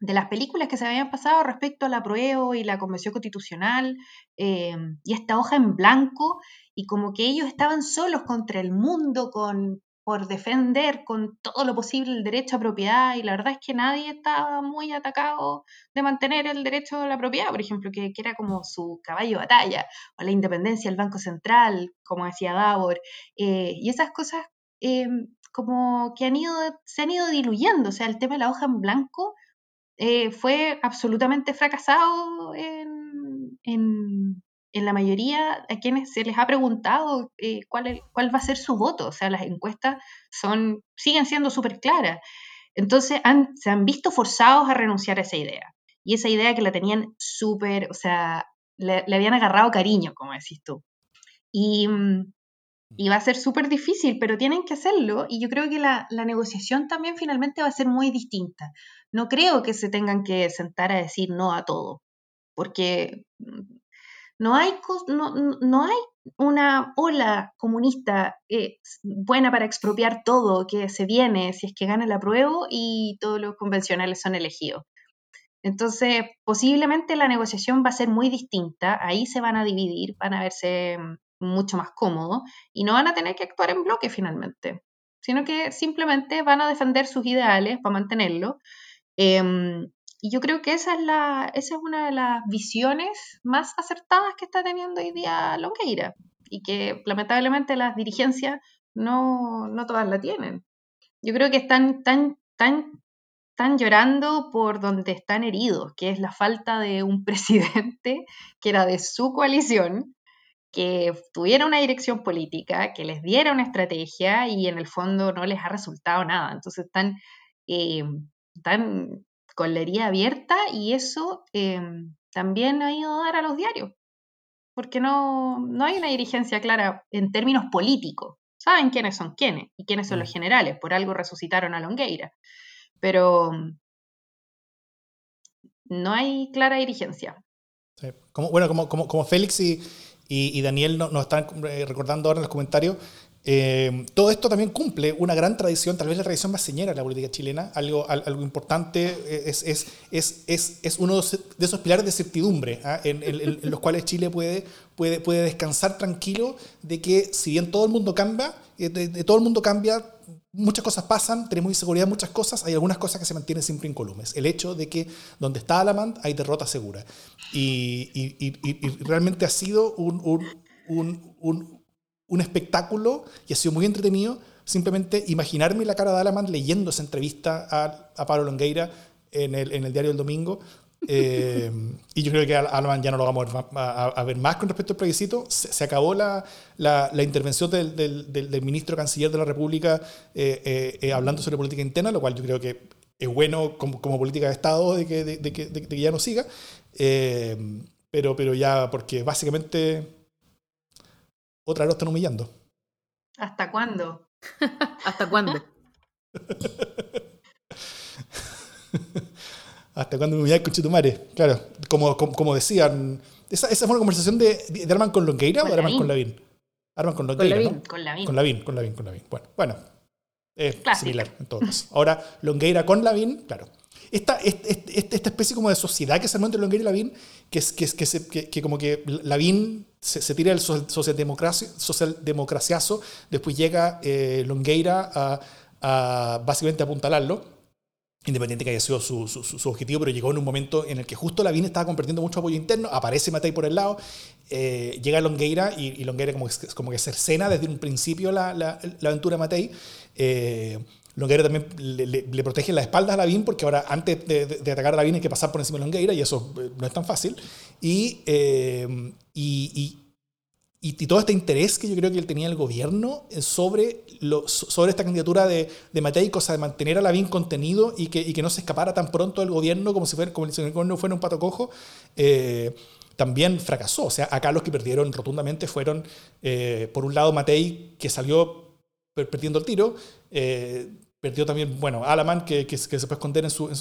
de las películas que se habían pasado respecto a la prueba y la Convención Constitucional em, y esta hoja en blanco, y como que ellos estaban solos contra el mundo con por defender con todo lo posible el derecho a propiedad y la verdad es que nadie estaba muy atacado de mantener el derecho a la propiedad, por ejemplo, que, era como su caballo de batalla, o la independencia del Banco Central, como decía Davor, eh, y esas cosas eh, como que han ido, se han ido diluyendo, o sea, el tema de la hoja en blanco eh, fue absolutamente fracasado en, en la mayoría a quienes se les ha preguntado eh, cuál, cuál va a ser su voto. O sea, las encuestas son, siguen siendo súper claras. Entonces se han visto forzados a renunciar a esa idea. Y esa idea que la tenían súper, o sea, le, habían agarrado cariño, como decís tú. Y, mm, y va a ser súper difícil, pero tienen que hacerlo. Y yo creo que la, la negociación también finalmente va a ser muy distinta. No creo que se tengan que sentar a decir no a todo porque no hay, no, no hay una ola comunista eh, buena para expropiar todo que se viene si es que gana el apruebo y todos los convencionales son elegidos. Entonces, posiblemente la negociación va a ser muy distinta, ahí se van a dividir, van a verse mm, mucho más cómodos y no van a tener que actuar en bloque finalmente, sino que simplemente van a defender sus ideales para mantenerlo. Em, y yo creo que esa es, la, esa es una de las visiones más acertadas que está teniendo hoy día Longueira y que lamentablemente las dirigencias no, no todas la tienen. Yo creo que están tan, tan están llorando por donde están heridos, que es la falta de un presidente que era de su coalición, que tuviera una dirección política, que les diera una estrategia y en el fondo no les ha resultado nada. Entonces están, eh, están con la herida abierta y eso eh, también ha ido a dar a los diarios, porque no, no hay una dirigencia clara en términos políticos. Saben quiénes son quiénes y quiénes son los mm. generales, por algo resucitaron a Longueira pero no hay clara dirigencia. Como, bueno, como, como, como Félix y, y, Daniel nos, están eh, recordando ahora en los comentarios, eh, todo esto también cumple una gran tradición, tal vez la tradición más señera de la política chilena, algo, algo importante, eh, es, es, es, es, es uno de esos pilares de certidumbre ¿ah? en, en, los cuales Chile puede, puede, puede descansar tranquilo de que si bien todo el mundo cambia, de todo el mundo cambia, muchas cosas pasan, tenemos inseguridad en muchas cosas, hay algunas cosas que se mantienen siempre incolumes. El hecho de que donde está Alamand hay derrota segura. Y, realmente ha sido un, un, espectáculo y ha sido muy entretenido simplemente imaginarme la cara de Alamand leyendo esa entrevista a, a Pablo Longueira en el, en el diario del domingo eh, y yo creo que Alman ya no lo vamos a, ver más con respecto al plebiscito. Se, acabó la, la, intervención del, del, ministro canciller de la República eh, eh, hablando sobre política interna, lo cual yo creo que es bueno como, política de Estado de que, de que ya no siga. pero, pero ya, porque básicamente otra vez lo están humillando. ¿Hasta cuándo? ¿Hasta cuándo? hasta cuando me voy a Conchetumare. Claro, como, como, decían, esa, esa, fue una conversación de, de Arman con Longueira o de Arman con Lavín. Arman con Longueira. Con Lavín. ¿no? Con Lavín. Con Lavín, con Lavín, con Lavín. Bueno, bueno es similar en todo caso. Ahora, Longueira con Lavín, claro. Esta, esta, esta especie como de sociedad que se armó entre Longueira y Lavín, que, es, que, que, se, que, como que Lavín se, se tira el socialdemocraciazo, después llega eh, Longueira a, a básicamente apuntalarlo independiente que haya sido su, su, objetivo, pero llegó en un momento en el que justo Lavín estaba compartiendo mucho apoyo interno, aparece Matei por el lado, eh, llega Longueira y, y, Longueira como, como que cercena desde un principio la, la, la aventura Matei. Eh, Longueira también le, le, protege las espaldas a Lavín porque ahora antes de, de, atacar a Lavín hay que pasar por encima de Longueira y eso eh, no es tan fácil. Y, y, y, todo este interés que yo creo que él tenía el gobierno eh, sobre, lo, sobre esta candidatura de, de Matei, cosa de mantener a Lavín contenido y que, y que no se escapara tan pronto del gobierno como si fuera, como si el gobierno fuera un pato cojo, eh, también fracasó. O sea, acá los que perdieron rotundamente fueron, eh, por un lado, Matei, que salió perdiendo el tiro, Perdió también, bueno, Alaman, que, que, se puede esconder en su, en,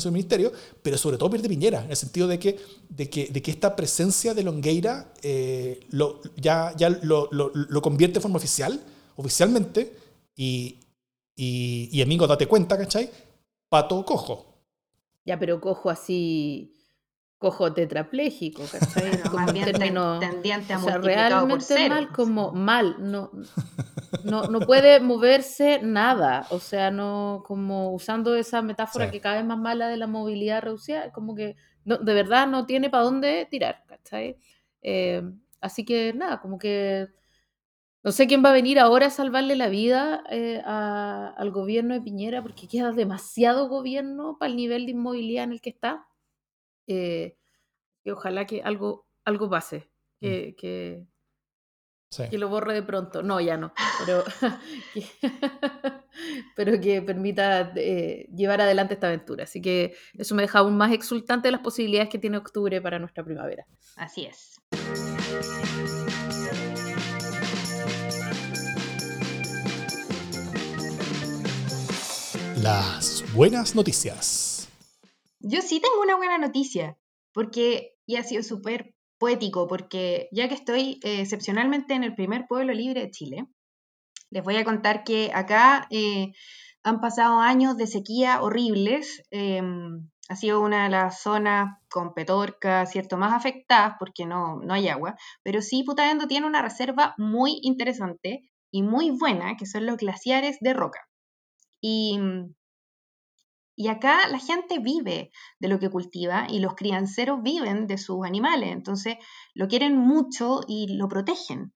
su ministerio, pero sobre todo pierde Piñera, en el sentido de que, de que, de que esta presencia de Longueira eh, lo, ya, ya lo, lo, lo, convierte de forma oficial, oficialmente, y, y, y amigo, date cuenta, ¿cachai? Pato cojo. Ya, pero cojo así cojo tetrapléjico, ¿cachai? como en términos tendiente a o sea, realmente mal como mal, no, no, no puede moverse nada, o sea, no como usando esa metáfora sí. que cada vez más mala de la movilidad reducida, como que no, de verdad no tiene para dónde tirar, ¿cachai? Eh, así que nada, como que no sé quién va a venir ahora a salvarle la vida eh, a, al gobierno de Piñera, porque queda demasiado gobierno para el nivel de inmovilidad en el que está eh, y ojalá que algo, algo pase, que, mm. que, sí. que, lo borre de pronto. No, ya no, pero que, pero que permita eh, llevar adelante esta aventura. Así que eso me deja aún más exultante de las posibilidades que tiene octubre para nuestra primavera. Así es. Las buenas noticias. Yo sí tengo una buena noticia. porque, y ha sido súper poético, porque ya que estoy eh, excepcionalmente en el primer pueblo libre de Chile, les voy a contar que acá eh, han pasado años de sequía horribles. Em, ha sido una de las zonas con Petorca, ¿cierto?, más afectadas porque no, no hay agua, pero sí Putaendo tiene una reserva muy interesante y muy buena, que son los glaciares de roca. Y, y acá la gente vive de lo que cultiva y los crianceros viven de sus animales, entonces lo quieren mucho y lo protegen.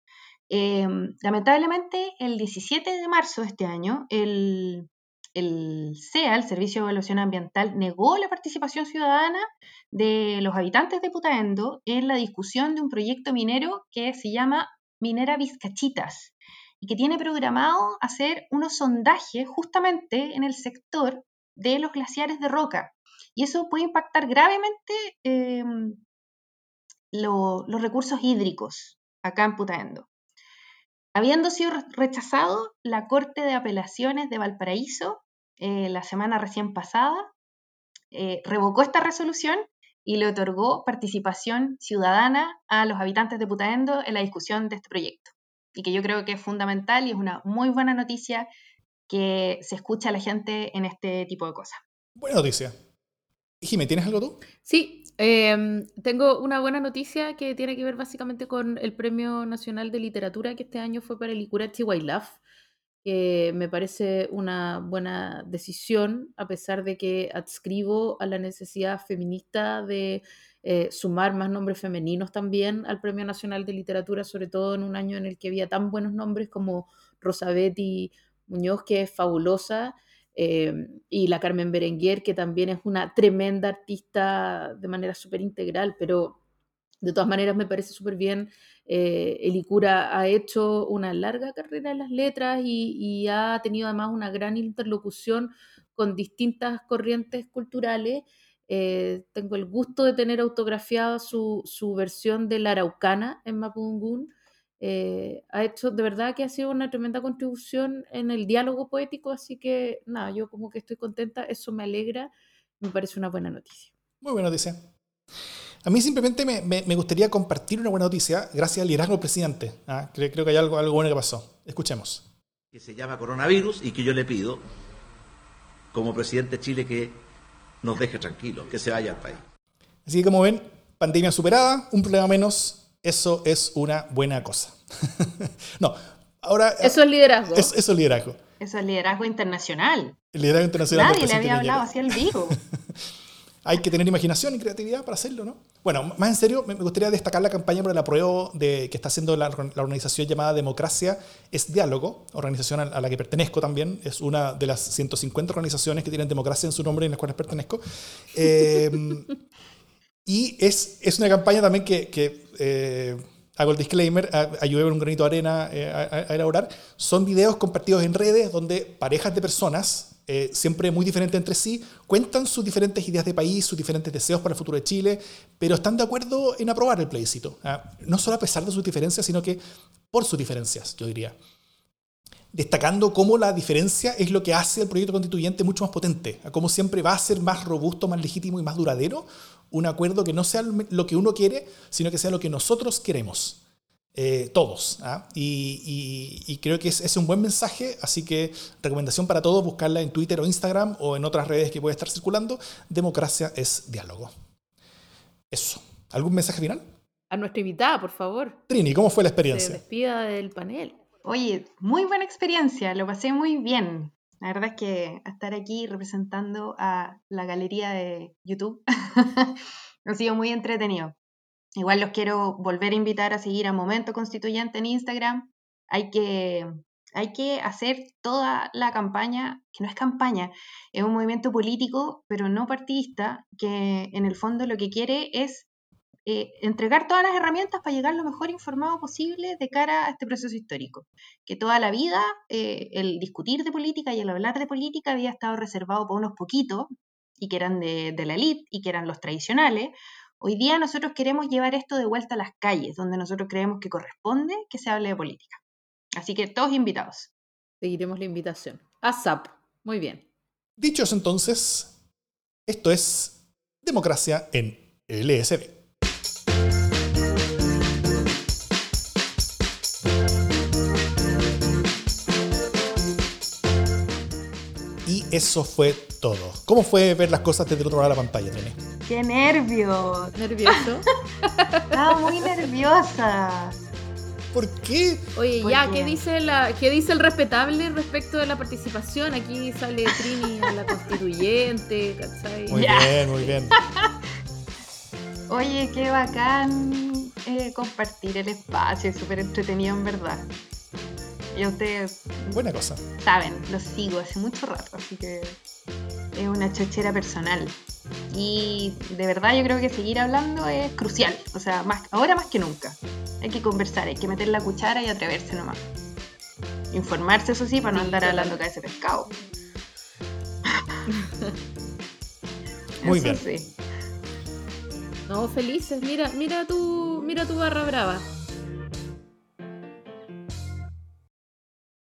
Em, lamentablemente, el 17 de marzo de este año, el, el CEA, el Servicio de Evaluación Ambiental, negó la participación ciudadana de los habitantes de Putaendo en la discusión de un proyecto minero que se llama Minera Vizcachitas y que tiene programado hacer unos sondajes justamente en el sector de los glaciares de roca. Y eso puede impactar gravemente em, los recursos hídricos acá en Putaendo. Habiendo sido rechazado, la Corte de Apelaciones de Valparaíso eh, la semana recién pasada eh, revocó esta resolución y le otorgó participación ciudadana a los habitantes de Putaendo en la discusión de este proyecto. Y que yo creo que es fundamental y es una muy buena noticia que se escucha a la gente en este tipo de cosas. Buena noticia. Jimé, ¿tienes algo tú? Sí, em, tengo una buena noticia que tiene que ver básicamente con el Premio Nacional de Literatura que este año fue para el Icurachi Wailaf, que me parece una buena decisión, a pesar de que adscribo a la necesidad feminista de eh, sumar más nombres femeninos también al Premio Nacional de Literatura, sobre todo en un año en el que había tan buenos nombres como Rosabetti Muñoz, que es fabulosa, eh, y la Carmen Berenguer, que también es una tremenda artista de manera súper integral, pero de todas maneras me parece súper bien. Eh, el Icura ha hecho una larga carrera en las letras y, ha tenido además una gran interlocución con distintas corrientes culturales. Eh, tengo el gusto de tener autografiada su, su versión de la Araucana en Mapudungún. Eh, ha hecho, de verdad que ha sido una tremenda contribución en el diálogo poético, así que nada, yo como que estoy contenta, eso me alegra, me parece una buena noticia. Muy buena noticia. A mí simplemente me, me, gustaría compartir una buena noticia gracias al liderazgo del presidente. ¿ah? Creo, creo, que hay algo, algo bueno que pasó. Escuchemos. Que se llama coronavirus y que yo le pido, como presidente de Chile, que nos deje tranquilos, que se vaya al país. Así que como ven, pandemia superada, un problema menos, eso es una buena cosa. no, ahora... Eso es liderazgo. eso es liderazgo. Eso es liderazgo internacional. El liderazgo internacional. Nadie le había hablado así al vivo. Hay que tener imaginación y creatividad para hacerlo, ¿no? Bueno, más en serio, me gustaría destacar la campaña por el apruebo de, que está haciendo la, organización llamada Democracia es Diálogo, organización a, la que pertenezco también, es una de las 150 organizaciones que tienen democracia en su nombre y en las cuales pertenezco. Eh, y es, es una campaña también que, que eh, hago el disclaimer, ayudé con un granito de arena eh, a, elaborar. Son videos compartidos en redes donde parejas de personas, eh, siempre muy diferentes entre sí, cuentan sus diferentes ideas de país, sus diferentes deseos para el futuro de Chile, pero están de acuerdo en aprobar el plebiscito. ¿ah? No solo a pesar de sus diferencias, sino que por sus diferencias, yo diría destacando cómo la diferencia es lo que hace el proyecto constituyente mucho más potente, cómo siempre va a ser más robusto, más legítimo y más duradero un acuerdo que no sea lo que uno quiere, sino que sea lo que nosotros queremos. Eh, todos. ¿ah? Y, creo que es, es, un buen mensaje, así que recomendación para todos, buscarla en Twitter o Instagram o en otras redes que puede estar circulando. Democracia es diálogo. Eso. ¿Algún mensaje final? A nuestra invitada, por favor. Trini, ¿cómo fue la experiencia? Se despida del panel. Oye, muy buena experiencia, lo pasé muy bien. La verdad es que estar aquí representando a la galería de YouTube ha sido muy entretenido. Igual los quiero volver a invitar a seguir a Momento Constituyente en Instagram. Hay que, hay que hacer toda la campaña, que no es campaña, es un movimiento político, pero no partidista, que en el fondo lo que quiere es eh, entregar todas las herramientas para llegar lo mejor informado posible de cara a este proceso histórico. Que toda la vida eh, el discutir de política y el hablar de política había estado reservado por unos poquitos y que eran de, de la élite y que eran los tradicionales. Hoy día nosotros queremos llevar esto de vuelta a las calles, donde nosotros creemos que corresponde que se hable de política. Así que todos invitados. Seguiremos la invitación. ASAP. Muy bien. Dichos entonces, esto es democracia en LSD. Eso fue todo. ¿Cómo fue ver las cosas desde el otro lado de la pantalla, Nene? ¡Qué nervios! Nervioso. Estaba muy nerviosa. ¿Por qué? Oye, ¿Por ya, qué? ¿qué dice, la, ¿qué dice el respetable respecto de la participación? Aquí sale Trini a la constituyente, ¿cachai? Muy Ya. bien, muy bien. Oye, qué bacán eh, compartir el espacio, es súper entretenido en verdad. Y ustedes Buena cosa. saben, los sigo hace mucho rato, así que es una chochera personal. Y de verdad yo creo que seguir hablando es crucial, o sea, más, ahora más que nunca. Hay que conversar, hay que meter la cuchara y atreverse nomás. Informarse, eso sí, para no andar hablando cabeza de pescado. Muy Eso bien. sí. No, felices. Mira, mira tu, mira tu barra brava.